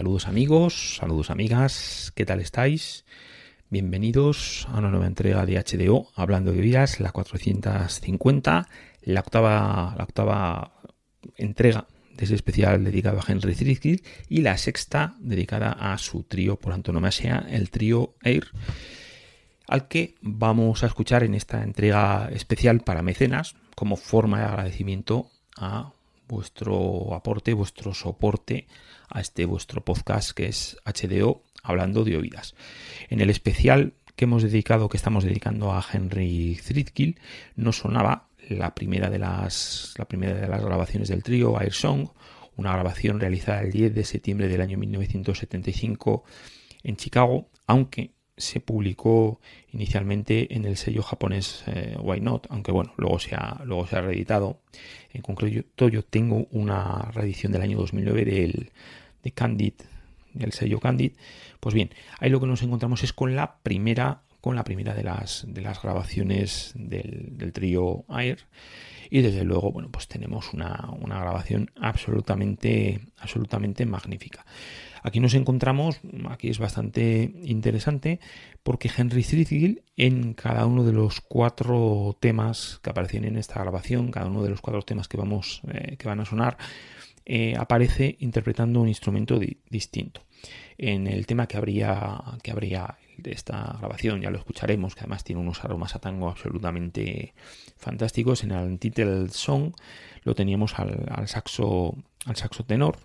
Saludos amigos, saludos amigas, ¿qué tal estáis? Bienvenidos a una nueva entrega de HDO, hablando de vidas, la 450, la octava, la octava entrega de ese especial dedicado a Henry Threadgill y la sexta dedicada a su trío por antonomasia, el trío Air, al que vamos a escuchar en esta entrega especial para mecenas como forma de agradecimiento a vuestro aporte, vuestro soporte a este vuestro podcast que es HDO hablando de oídas. En el especial que hemos dedicado, que estamos dedicando a Henry Threadgill, no sonaba la primera de las, la primera de las grabaciones del trío, Air Song, una grabación realizada el 10 de septiembre del año 1975 en Chicago, aunque se publicó inicialmente en el sello japonés eh, Why Not, aunque bueno, luego se, ha, luego se ha reeditado. En concreto, yo tengo una reedición del año 2009 del, de Candid, del sello Candid. Pues bien, ahí lo que nos encontramos es con la primera, con la primera de las, de las grabaciones del, del trío Air. Y desde luego, bueno, pues tenemos una, una grabación absolutamente, absolutamente magnífica. Aquí nos encontramos, aquí es bastante interesante, porque Henry Threadgill en cada uno de los cuatro temas que aparecen en esta grabación, cada uno de los cuatro temas que vamos, eh, que van a sonar, eh, aparece interpretando un instrumento distinto. En el tema que habría, que habría de esta grabación, ya lo escucharemos, que además tiene unos aromas a tango absolutamente fantásticos. En el Untitled Song lo teníamos al, al saxo, al saxo tenor,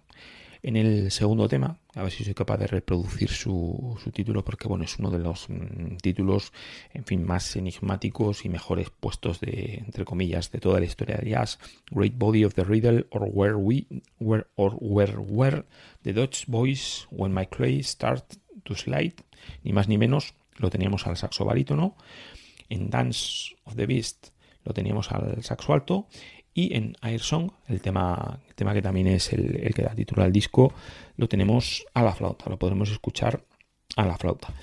en el segundo tema, a ver si soy capaz de reproducir su, título, porque bueno, es uno de los mm, títulos, en fin, más enigmáticos y mejores puestos de, entre comillas, de toda la historia de jazz. Great Body of the Riddle, or Where We, Where, or Where Were the Dutch Boys When My Clay Start to Slide, ni más ni menos, lo teníamos al saxo barítono. En Dance of the Beast lo teníamos al saxo alto y en Air Song, el tema, el tema que también es el, que da título al disco, lo tenemos a la flauta, lo podremos escuchar a la flauta.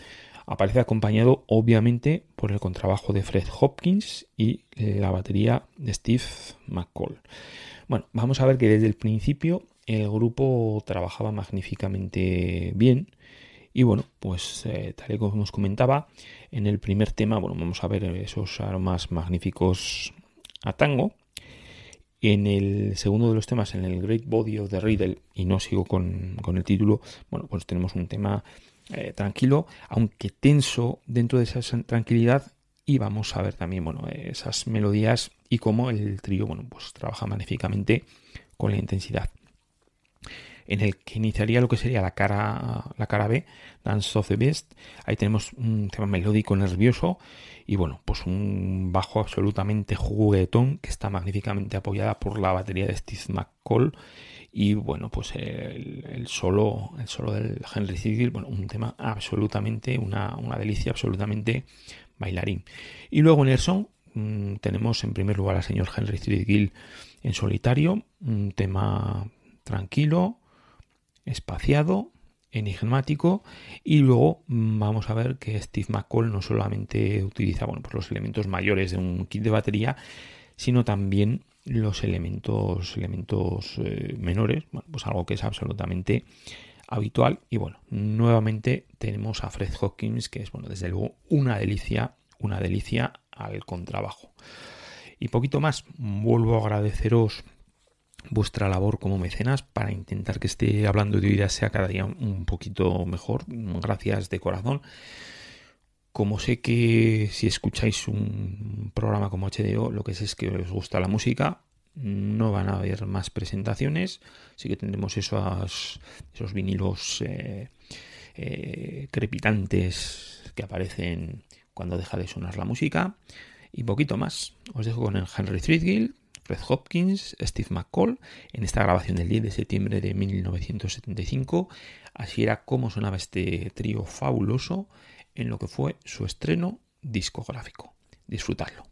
Aparece acompañado obviamente por el contrabajo de Fred Hopkins y la batería de Steve McCall. Bueno, vamos a ver que desde el principio el grupo trabajaba magníficamente bien. Y bueno, pues eh, tal y como os comentaba, en el primer tema, bueno, vamos a ver esos aromas magníficos a tango. En el segundo de los temas, en el Great Body of the Riddle, y no sigo con, el título, bueno, pues tenemos un tema eh, tranquilo, aunque tenso dentro de esa tranquilidad, y vamos a ver también, bueno, esas melodías y cómo el trío, bueno, pues trabaja magníficamente con la intensidad. En el que iniciaría lo que sería la cara, la cara B, Dance of the Best. Ahí tenemos un tema melódico nervioso y bueno, pues un bajo absolutamente juguetón que está magníficamente apoyada por la batería de Steve McCall y bueno, pues el, solo, el solo del Henry Threadgill, bueno, un tema absolutamente, una, delicia, absolutamente bailarín. Y luego en el son mm, tenemos en primer lugar al señor Henry Threadgill en solitario, un tema tranquilo, espaciado, enigmático y luego mm, vamos a ver que Steve McCall no solamente utiliza bueno, pues los elementos mayores de un kit de batería, sino también los elementos, elementos eh, menores, bueno, pues algo que es absolutamente habitual y bueno, nuevamente tenemos a Fred Hawkins que es bueno, desde luego una delicia, una delicia al contrabajo. Y poquito más, vuelvo a agradeceros vuestra labor como mecenas para intentar que esté hablando de vida sea cada día un poquito mejor. Gracias de corazón. Como sé que si escucháis un programa como HDO, lo que sé es que os gusta la música, no van a haber más presentaciones, sí que tendremos esos, esos vinilos eh, eh, crepitantes que aparecen cuando deja de sonar la música y poquito más. Os dejo con el Henry Threadgill Fred Hopkins, Steve McCall, en esta grabación del 10 de septiembre de 1975. Así era como sonaba este trío fabuloso en lo que fue su estreno discográfico. Disfrutarlo.